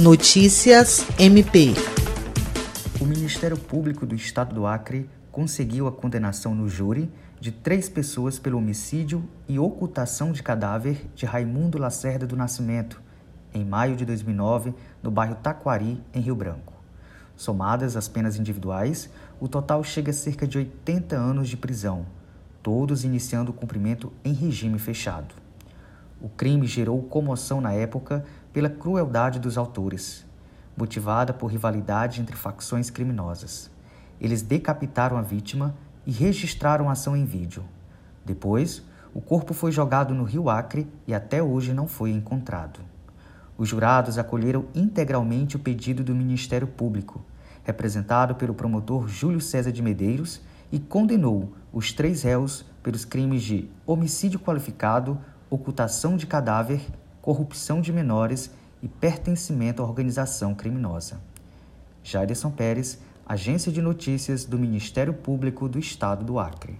Notícias MP. O Ministério Público do Estado do Acre conseguiu a condenação no júri de três pessoas pelo homicídio e ocultação de cadáver de Raimundo Lacerda do Nascimento, em maio de 2009, no bairro Taquari, em Rio Branco. Somadas as penas individuais, o total chega a cerca de 80 anos de prisão, todos iniciando o cumprimento em regime fechado. O crime gerou comoção na época pela crueldade dos autores, motivada por rivalidade entre facções criminosas. Eles decapitaram a vítima e registraram a ação em vídeo. Depois, o corpo foi jogado no rio Acre e até hoje não foi encontrado. Os jurados acolheram integralmente o pedido do Ministério Público, representado pelo promotor Júlio César de Medeiros, e condenou os três réus pelos crimes de homicídio qualificado, ocultação de cadáver, corrupção de menores e pertencimento à organização criminosa. Jairson Pérez, Agência de Notícias do Ministério Público do Estado do Acre.